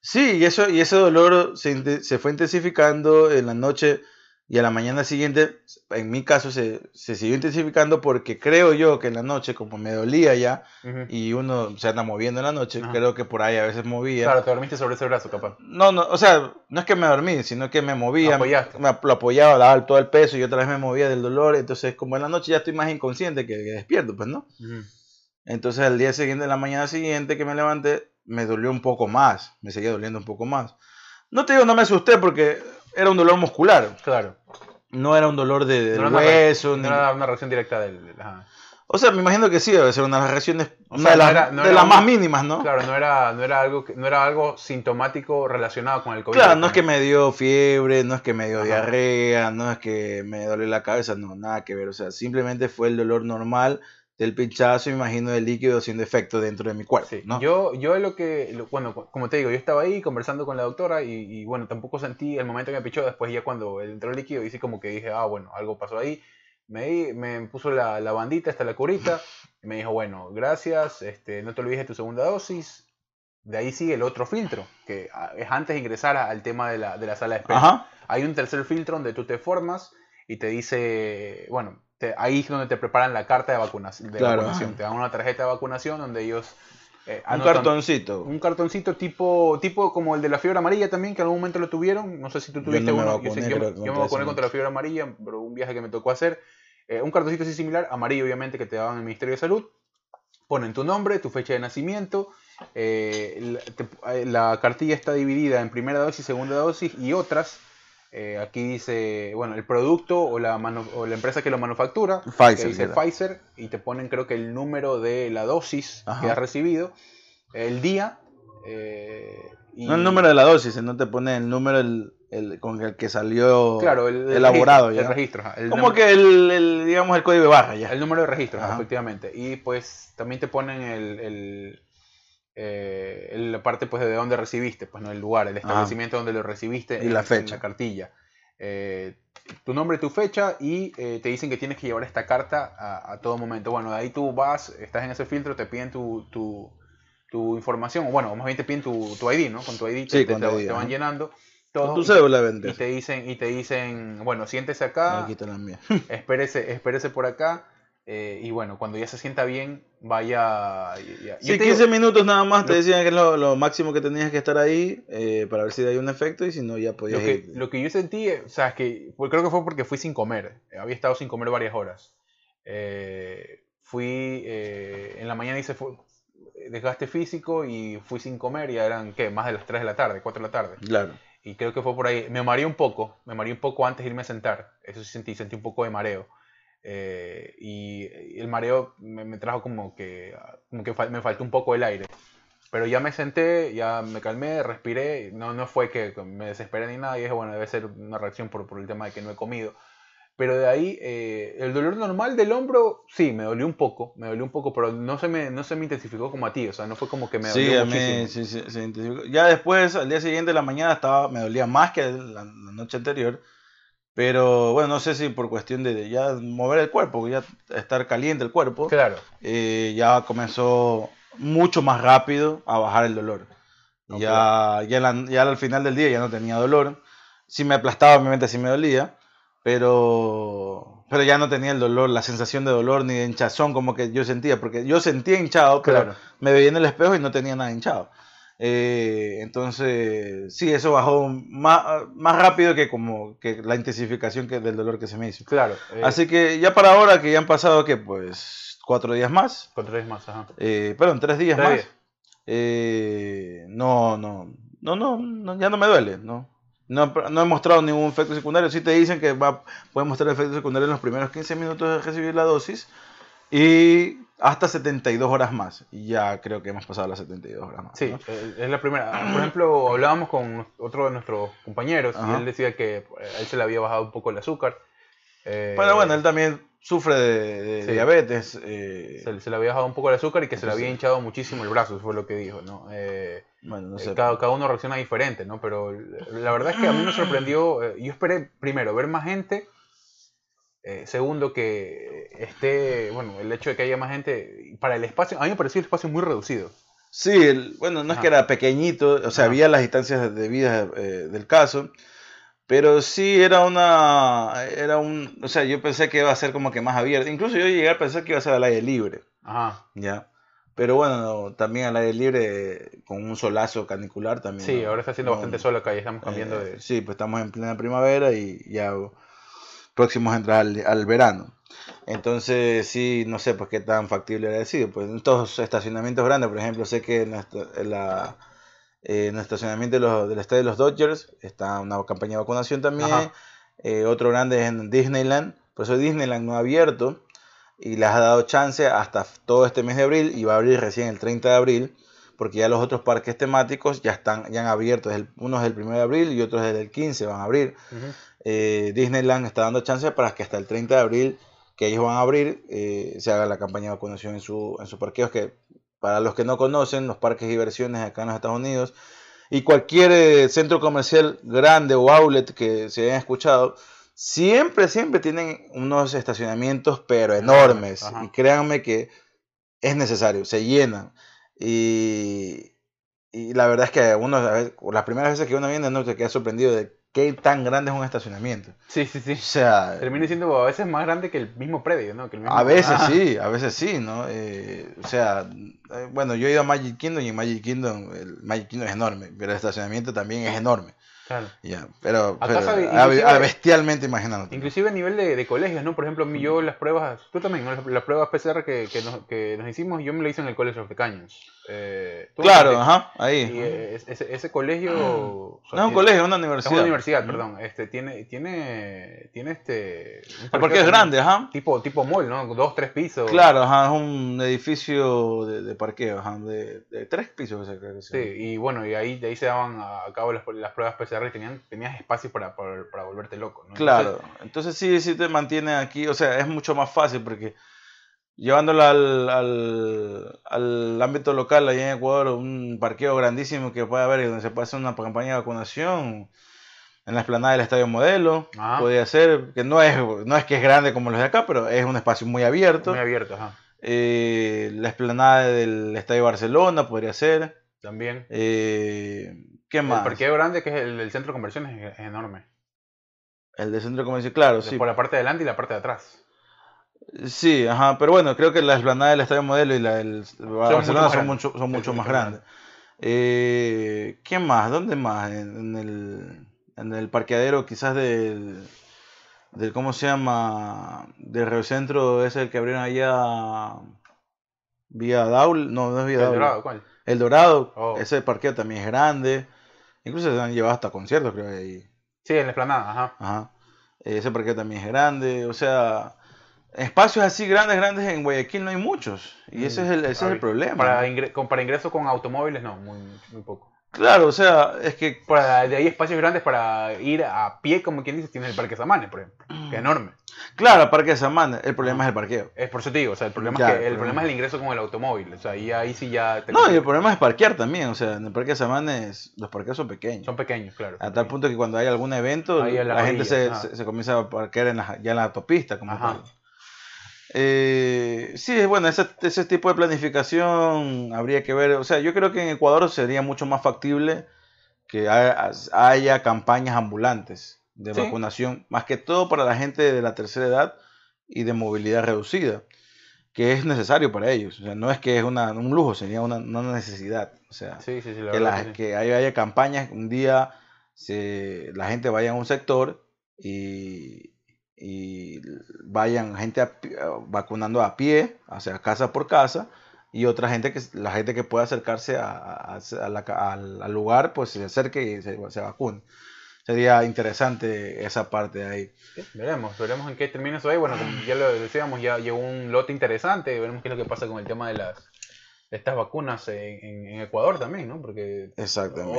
sí, y, eso, y ese dolor se, se fue intensificando en la noche y a la mañana siguiente, en mi caso, se, se siguió intensificando porque creo yo que en la noche, como me dolía ya, y uno se anda moviendo en la noche, Ajá. creo que por ahí a veces movía. Claro, te dormiste sobre ese brazo, capaz. No, no, o sea, no es que me dormí, sino que me movía, Apoyaste. me lo apoyaba, daba todo el peso y otra vez me movía del dolor, entonces como en la noche ya estoy más inconsciente que, que despierto, pues, ¿no? Entonces al día siguiente, en la mañana siguiente que me levanté, me dolió un poco más, me seguía doliendo un poco más. No te digo, no me asusté porque era un dolor muscular, Claro. no era un dolor de, del No una hueso. No ni- era una reacción directa del... ajá. O sea, me imagino que sí, debe ser una de las reacciones, O una de no las, no de más mínimas, ¿no? Claro, no era, no, era algo que- no era algo sintomático relacionado con el COVID. Claro, no es que me dio fiebre, no es que me dio Ajá. diarrea, no es que me dolió la cabeza, no, nada que ver. O sea, simplemente fue el dolor normal del pinchazo, me imagino, del líquido haciendo efecto dentro de mi cuerpo, Sí, ¿no? Yo, yo lo que, lo- bueno, co- como te digo, yo estaba ahí conversando con la doctora y, y, bueno, tampoco sentí el momento que me pichó, después ya cuando entró el líquido, hice como que dije, ah, bueno, algo pasó ahí. Me, me puso la, la bandita hasta la curita y me dijo, bueno, gracias, este, no te olvides de tu segunda dosis. De ahí sigue el otro filtro, que ah, es antes de ingresar a- al tema de la, de la sala de espera. Ajá, Hay un tercer filtro donde tú te formas y te dice, bueno, te- ahí es donde te preparan la carta de, vacunación. de Claro, vacunación. Te dan una tarjeta de vacunación donde ellos... eh, un cartoncito. Un cartoncito tipo, tipo como el de la fiebre amarilla también, que en algún momento lo tuvieron. No sé si tú Yo tuviste no me uno. yo, sé- yo yo me contra vacuné ese contra la fiebre amarilla, pero un viaje que me tocó hacer. Eh, un cartoncito así similar, amarillo obviamente, que te daban en el Ministerio de Salud. Ponen tu nombre, tu fecha de nacimiento. eh, la, te- eh, la cartilla está dividida en primera dosis, segunda dosis y otras. Eh, aquí dice, bueno, el producto o la, manu- o la empresa que lo manufactura. que Pfizer. dice era. Pfizer y te ponen creo que el número de la dosis Ajá. que has recibido, el día eh, y No el número de la dosis, no te pone el número el, el- con el que salió claro, el, el elaborado el registro, Como que el, el, digamos, el código de barra ya. el número de registro, ajá, efectivamente. Y pues también te ponen el, eh, la parte pues de dónde recibiste, pues no el lugar, el establecimiento donde lo recibiste Y en- la en fecha. la cartilla. Eh, tu nombre, tu fecha y eh, te dicen que tienes que llevar esta carta a, a todo momento. Bueno, de ahí tú vas, estás en ese filtro, te piden tu, tu, tu información, o bueno, más bien te piden tu, tu ID, ¿no? Con tu ID te, Sí, te- con te- tu ID, te van llenando todo tu cédula y te dicen y te dicen, bueno, siéntese acá, mía. (laughs) espérese, espérese por acá. eh, y bueno, cuando ya se sienta bien, vaya. ya- Sí, te 15 digo, minutos nada más te lo- decían que es lo, lo máximo que tenías que estar ahí eh, para ver si hay un efecto y si no ya lo, podías que, ir. lo que yo sentí, eh, o sea, es que fue- creo que fue porque fui sin comer. eh, Había estado sin comer varias horas. Eh, fui. eh, en la mañana hice desgaste físico y fui sin comer. Ya eran, ¿qué? Más de las 3 de la tarde, 4 de la tarde. Claro. Y creo que fue por ahí. Me mareé un poco. Me mareé un poco antes de irme a sentar. Eso sí sentí. Sentí un poco de mareo. Eh, y y el mareo me, me trajo como que, como que fal- me faltó un poco el aire. Pero ya me senté, ya me calmé, respiré. No, no fue que me desesperé ni nada. Y dije, bueno, debe ser una reacción por, por el tema de que no he comido. Pero de ahí, eh, el dolor normal del hombro, sí, me dolió un poco. Me dolió un poco, pero no se me, no se me intensificó como a ti. O sea, no fue como que me Sí, dolió a mí muchísimo. sí, sí, se intensificó. Ya después, al día siguiente de la mañana, estaba, me dolía más que la, la noche anterior. Pero bueno, no sé si por cuestión de ya mover el cuerpo, ya estar caliente el cuerpo, Claro. eh, ya comenzó mucho más rápido a bajar el dolor. Ya, ya, la- ya al final del día ya no tenía dolor. Sí me aplastaba, obviamente sí me dolía, pero, pero ya no tenía el dolor, la sensación de dolor ni de hinchazón como que yo sentía, porque yo sentía hinchado, pero Claro. me veía en el espejo y no tenía nada hinchado. Eh, entonces, sí, eso bajó más, más rápido que como que la intensificación que, del dolor que se me hizo. Claro. eh, Así que ya para ahora que ya han pasado que pues cuatro días más, Con tres más, ajá. eh, perdón, tres días Tres más, días. eh, no, no, no, no, no, ya no me duele, no, No, no he mostrado ningún efecto secundario. Sí te dicen que va, puede mostrar efectos secundarios en los primeros 15 minutos de recibir la dosis y hasta 72 horas más. Y ya creo que hemos pasado las 72 horas más. Sí, ¿no? eh, es la primera. Por ejemplo, hablábamos con otro de nuestros compañeros y Ajá. él decía que eh, a él se le había bajado un poco el azúcar. Eh, Pero bueno, él también sufre de, de Sí. diabetes. eh, se, se le había bajado un poco el azúcar y que se le había hinchado muchísimo el brazo, eso fue lo que dijo, ¿no? Eh, bueno, no eh, sé. cada, cada uno reacciona diferente, ¿no? Pero la verdad es que a mí me sorprendió, yo esperé primero ver más gente, eh, segundo que esté, bueno, el hecho de que haya más gente, para el espacio, a mí me pareció el espacio muy reducido. Sí, el- bueno, no es que era pequeñito, o sea, Ajá. había las distancias debidas eh, del caso, pero sí era una, era un, o sea, yo pensé que iba a ser como que más abierto, incluso yo llegué a pensar que iba a ser al aire libre, Ajá. ya, pero bueno, también al aire libre con un solazo canicular también. Sí, ¿no? ahora está haciendo No, bastante sol acá y estamos cambiando eh, de... Sí, pues estamos en plena primavera y ya próximos a entrar al, al verano. Entonces, sí, no sé pues qué tan factible era decir. Pues en estos estacionamientos grandes, por ejemplo, sé que en, en la, eh, en el estacionamiento de los- del estadio de los Dodgers está una campaña de vacunación también. Eh, otro grande es en Disneyland. Por eso Disneyland no ha abierto y les ha dado chance hasta todo este mes de abril y va a abrir recién el 30 de abril porque ya los otros parques temáticos ya están ya han abierto. El- Uno es el 1 de abril y otros desde el 15 van a abrir. Ujú. Eh, Disneyland está dando chance para que hasta el 30 de abril, que ellos van a abrir, eh, se haga la campaña de vacunación en su, en sus parqueos, que para los que no conocen, los parques de diversiones acá en los Estados Unidos, y cualquier eh, centro comercial grande o outlet que se hayan escuchado, siempre, siempre tienen unos estacionamientos, pero enormes, Ajá. y créanme que es necesario, se llenan. Y, y la verdad es que uno, a veces- las primeras veces que uno viene, no se queda sorprendido de qué tan grande es un estacionamiento. Sí, sí, sí. O sea, Termina siendo a veces más grande que el mismo predio, ¿no? Que el mismo- a veces Ah, sí, a veces sí, ¿no? Eh, o sea, eh, bueno, yo he ido a Magic Kingdom y en Magic Kingdom, el Magic Kingdom es enorme, pero el estacionamiento también es enorme. Claro. Ya, pero, Acá pero sabe- a- bestialmente imaginándote. Inclusive a nivel de, de colegios, ¿no? Por ejemplo, yo las pruebas, tú también, ¿no? Las, las pruebas PCR que, que, nos, que nos hicimos, yo me lo hice en el College of the Canyons. Eh, Claro, ajá, ahí. Y eh, es- ese, ese colegio... sea, no es un colegio, es una Es universidad. una universidad, perdón. Este, tiene, tiene, tiene este... parqueo parque es grande, ajá. Tipo, tipo mall, ¿no? Dos, tres pisos. Claro, ajá, es un edificio de, de parqueo, ajá, de, de tres pisos, creo que Sí, y bueno, y ahí, de ahí se daban a a cabo las, las pruebas PCR y tenían, tenías espacio para, para, para volverte loco, ¿no? Claro, entonces sí, sí te mantiene aquí, o sea, es mucho más fácil porque llevándolo al, al, al ámbito local, allá en Ecuador, un parqueo grandísimo que puede haber donde se puede hacer una campaña de vacunación en la explanada del Estadio Modelo, Ajá. podría ser, que no es, no es que es grande como los de acá, pero es un espacio muy abierto. Muy abierto, ajá. Eh, la explanada del Estadio Barcelona podría ser. También. Eh, ¿Qué El más? parqueo grande, que es el del centro de conversiones, es, enorme. El de centro comercial, claro, sí. Por la parte de adelante y la parte de atrás. Sí, ajá, pero bueno, creo que la explanada del Estadio Modelo y la del Barcelona son mucho, son mucho más grandes. Eh, ¿Qué más? ¿Dónde más? En, en el, en el parqueadero quizás del, del, ¿cómo se llama? Del Centro es el que abrieron allá vía Daul, no, no es vía El Daul. dorado, ¿cuál? El Dorado, Oh. ese parqueo también es grande. Incluso se han llevado hasta conciertos, creo ahí. Sí, en la explanada, ajá. Ajá. Ese parque también es grande. O sea, espacios así grandes, grandes en Guayaquil no hay muchos. Y ese es el, ese es el problema. Para, ingre- con- para ingreso con automóviles, no, muy, muy poco. Claro, o sea, es que. Para, de ahí espacios grandes para ir a pie, como quien dice, tienes el Parque Samanes, por ejemplo, que es enorme. Claro, Parque de Samana, el problema es el parqueo. Es por eso te digo, o sea, el problema, es, el que, el problema. problema es el ingreso con el automóvil. O sea, ahí, ahí sí ya te No, y el problema es parquear también. O sea, en el Parque de Samana es- los parqueos son pequeños. Son pequeños, claro. A tal punto que cuando hay algún evento, Ahí la gente se, comienza a parquear en la- ya en la autopista. Como Ajá. Eh, sí, bueno, ese, ese tipo de planificación habría que ver. O sea, yo creo que en Ecuador sería mucho más factible que haya, haya campañas ambulantes de Sí. vacunación, más que todo para la gente de la tercera edad y de movilidad reducida, que es necesario para ellos. O sea, no es que es una- un lujo, sería una, una necesidad. O sea, Sí, sí, sí, la que, la- que haya, haya campañas, un día se, la gente vaya a un sector y, y vayan gente a vacunando a pie, o sea, casa por casa, y otra gente que la gente que pueda acercarse a, a- a la ca- al, al lugar, pues se acerque y se, se vacune. Sería interesante esa parte de ahí. Sí, veremos, veremos en qué termina eso ahí. Bueno, como ya lo decíamos, ya llegó un lote interesante. Veremos qué es lo que pasa con el tema de las de estas vacunas en, en- Ecuador también, ¿no? Porque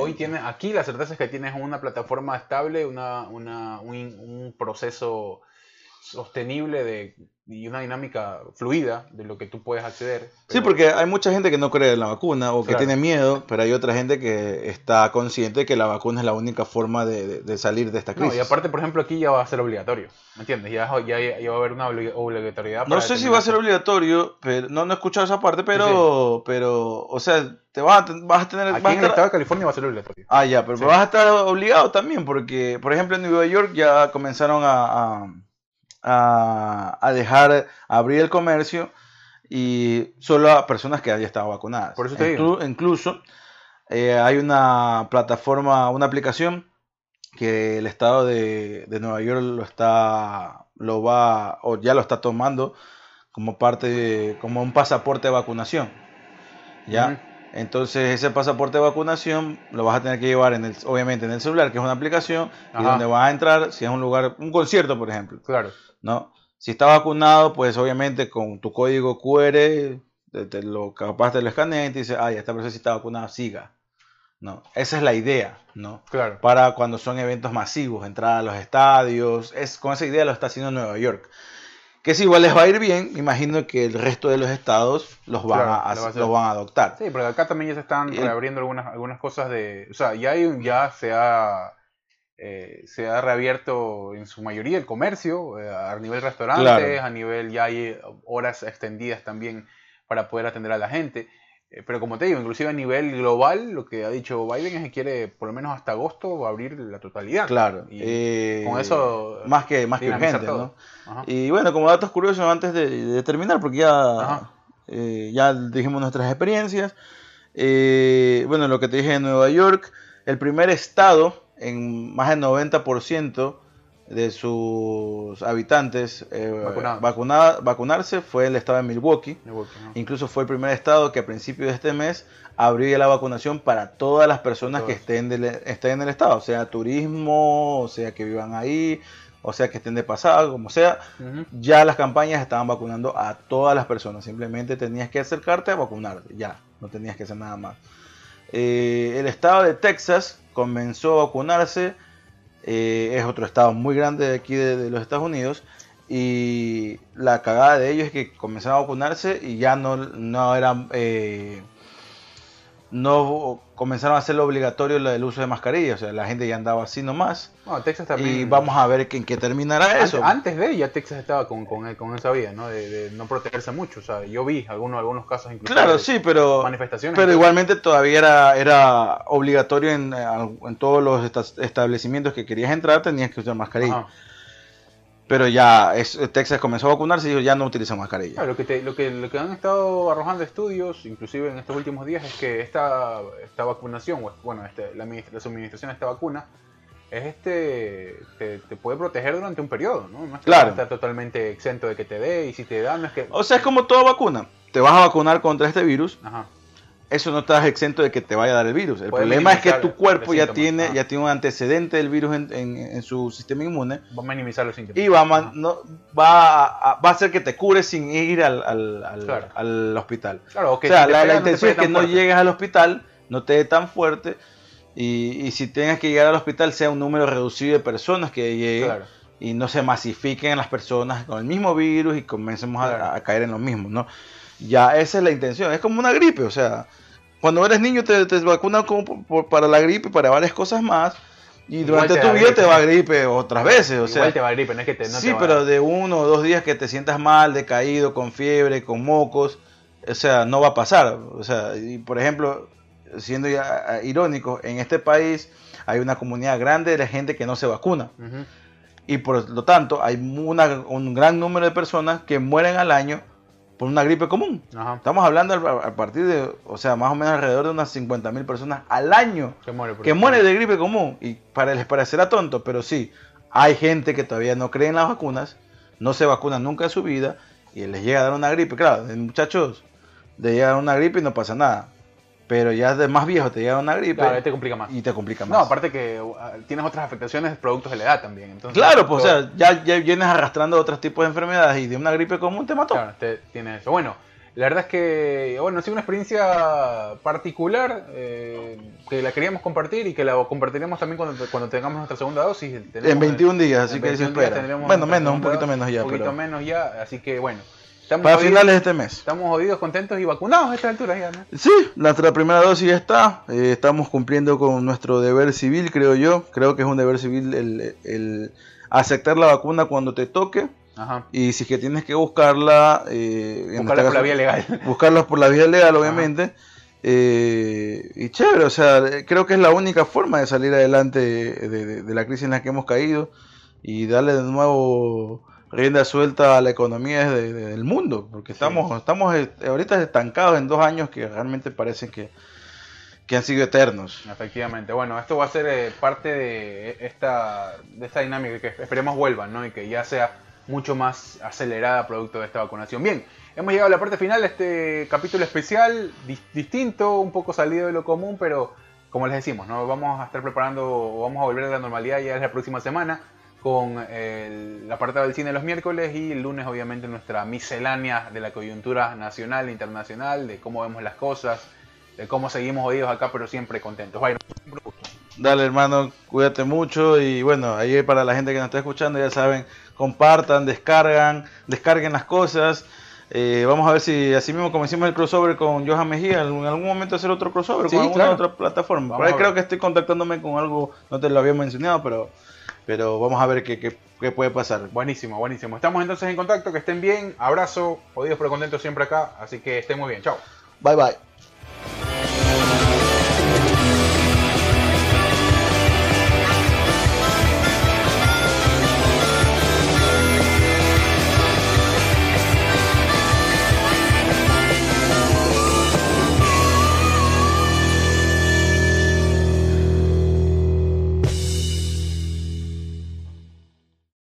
hoy tiene, aquí la certeza es que tienes una plataforma estable, una, una, un, un proceso sostenible de, y una dinámica fluida de lo que tú puedes acceder. Sí, pero- porque hay mucha gente que no cree en la vacuna o que Claro. tiene miedo, pero hay otra gente que está consciente de que la vacuna es la única forma de, de- salir de esta No, crisis. y aparte, por ejemplo, aquí ya va a ser obligatorio, ¿me entiendes? Ya, ya, ya va a haber una obli- obligatoriedad. No para sé si va a ser obligatorio, pero no, no he escuchado esa parte, pero, pero, o sea, te vas a, vas a tener, Aquí vas en el estar- estado de California va a ser obligatorio. Ah, ya, pero Sí. vas a estar obligado también, porque, por ejemplo, en Nueva York ya comenzaron a, a, a- a dejar abrir el comercio y solo a personas que ya estaban vacunadas. Por eso te Inclu- Incluso eh, hay una plataforma, una aplicación que el estado de, de Nueva York lo está, lo va, o ya lo está tomando como parte de, como un pasaporte de vacunación. ¿Ya? Entonces ese pasaporte de vacunación lo vas a tener que llevar en el, obviamente en el celular, que es una aplicación, y donde vas a entrar, si es un lugar, un concierto, por ejemplo, Claro. ¿no? Si está vacunado, pues obviamente con tu código QR, te, te lo capaz te lo escanea y te dice, ah, ya esta persona sí está vacunada, siga. No, esa es la idea, ¿no? Claro. Para cuando son eventos masivos, entrar a los estadios, es con esa idea lo está haciendo Nueva York. Que si igual les va a ir bien, imagino que el resto de los estados los van, Claro, a, lo va a hacer. los van a adoptar. Sí, porque acá también ya se están reabriendo algunas, algunas cosas de... O sea, ya, hay, ya se, ha, eh, se ha reabierto en su mayoría el comercio, eh, a nivel restaurantes, Claro. a nivel ya hay horas extendidas también para poder atender a la gente. Eh, Pero como te digo, inclusive a nivel global, lo que ha dicho Biden es que quiere por lo menos hasta agosto abrir la totalidad. Claro. Y eh, con eso Más que, más que urgente. ¿no? Y bueno, como datos curiosos antes de, de terminar, porque ya, eh, ya dijimos nuestras experiencias. Eh, bueno, lo que te dije de Nueva York, el primer estado en más del 90% de sus habitantes eh, vacuna- vacunarse fue el estado de Milwaukee. Milwaukee, ¿no? Incluso fue el primer estado que a principios de este mes abrió ya la vacunación para todas las personas que estén, del- estén en el estado, o sea turismo, o sea que vivan ahí, o sea que estén de pasada, como sea. Ya las campañas estaban vacunando a todas las personas, simplemente tenías que acercarte a vacunarte, ya, no tenías que hacer nada más. Eh, el estado de Texas comenzó a vacunarse, eh, es otro estado muy grande de aquí de, los Estados Unidos, y la cagada de ellos es que comenzaron a vacunarse y ya no, no eran... eh, no comenzaron a hacerlo obligatorio del uso de mascarilla, o sea, la gente ya andaba así nomás. Bueno, Texas también... Y vamos a ver que- en qué terminará Antes, eso. antes de ya Texas estaba con, con, con esa vía, ¿no? De, de no protegerse mucho. O sea, yo vi algunos, algunos casos incluso Claro, sí, pero, manifestaciones. pero igualmente todavía era, era obligatorio en, en todos los esta- establecimientos que querías entrar, tenías que usar mascarilla. Ajá. Pero ya es- Texas comenzó a vacunarse y ya no utiliza mascarilla. Lo, que te- lo, que, lo que han estado arrojando estudios, inclusive en estos últimos días, es que esta, esta vacunación, bueno, este, la, suministración de esta vacuna, es este te, te puede proteger durante un periodo, ¿no? No es que Claro. está totalmente exento de que te dé, y si te da, no es que... O sea, es como toda vacuna. Te vas a vacunar contra este virus, Ajá. Eso no estás exento de que te vaya a dar el virus. El problema es que tu cuerpo los ya tiene, ya tiene un antecedente del virus en, en- en su sistema inmune Va a minimizar los síntomas. y va a, no, va, a, va a hacer que te cures sin ir al, al- al- Claro. al hospital. Claro, o que o sea, si la, la no intención es que no fuerte. llegues al hospital, no te dé tan fuerte y, y si tengas que llegar al hospital sea un número reducido de personas que lleguen Claro. y no se masifiquen las personas con el mismo virus y comencemos a- a, caer en lo mismo, ¿no? Ya esa es la intención, es como una gripe, o sea, cuando eres niño te, te vacunan como por- por- para la gripe y para varias cosas más y Igual durante te tu da vida gripe. te va gripe otras veces, o Igual sea, te va a gripe, no es que te, no sí, te va a- pero de uno o dos días que te sientas mal, decaído, con fiebre, con mocos, o sea, no va a pasar. O sea, y por ejemplo, siendo ya eh, irónico, en este país hay una comunidad grande de gente que no se vacuna. Y por lo tanto, hay una- un gran número de personas que mueren al año por una gripe común. Ajá. Estamos hablando a partir de, o sea, más o menos alrededor de unas 50 mil personas al año Que muere. que muere de gripe común y para les parecerá tonto, pero sí, hay gente que todavía no cree en las vacunas, no se vacuna nunca en su vida y les llega a dar una gripe, claro, muchachos, le llega a dar una gripe y no pasa nada. Pero ya de más viejo te llega una gripe Claro, te complica más. y te complica más. No, aparte que uh, tienes otras afectaciones productos de la edad también. Entonces, claro, pues o sea, ya, ya vienes arrastrando otros tipos de enfermedades y de una gripe común te mató. Claro, te- tienes eso. Bueno, la verdad es que, bueno, ha sido una experiencia particular eh, que la queríamos compartir y que la compartiremos también cuando, cuando tengamos nuestra segunda dosis. En 21 días, así que se 21 días espera. tendremos Bueno, menos, un poquito dosis, menos ya, Un poquito pero menos ya, así que bueno. Estamos para jodidos- finales de este mes. Estamos jodidos, contentos y vacunados a esta altura ya, ¿no? Sí, nuestra primera dosis ya está. eh, estamos cumpliendo con nuestro deber civil, creo yo. Creo que es un deber civil el, el aceptar la vacuna cuando te toque. Ajá. Y si es que tienes que buscarla, eh, en Buscarla este por la vía legal. (laughs) buscarla por la vía legal, obviamente. Eh, y chévere, o sea, creo que es la única forma de salir adelante de, de- de la crisis en la que hemos caído y darle de nuevo rienda suelta a la economía de- de- del mundo, porque estamos, estamos eh, ahorita estancados en dos años que realmente parecen que, que han sido eternos. Efectivamente. Bueno, esto va a ser eh, parte de esta, de esta dinámica que esperemos vuelva, ¿no? Y que ya sea mucho más acelerada producto de esta vacunación. Bien, hemos llegado a la parte final de este capítulo especial, dis- distinto, un poco salido de lo común, pero como les decimos, ¿no? Vamos a estar preparando, vamos a volver a la normalidad ya la próxima semana con el apartado del cine los miércoles y el lunes obviamente nuestra miscelánea de la coyuntura nacional e internacional, de cómo vemos las cosas, de cómo seguimos oídos acá, pero siempre contentos. Dale hermano, cuídate mucho y bueno, ahí para la gente que nos está escuchando, ya saben, compartan, descargan, descarguen las cosas. Eh, vamos a ver si así mismo como hicimos el crossover con Johan Mejía, en algún momento hacer otro crossover Sí, con alguna claro. otra plataforma. Por ahí creo que estoy contactándome con algo, no te lo había mencionado, pero, pero vamos a ver qué, qué- qué puede pasar. Buenísimo, buenísimo. Estamos entonces en contacto, que estén bien. Abrazo, jodidos pero contentos siempre acá, así que estén muy bien. Chao. Bye bye.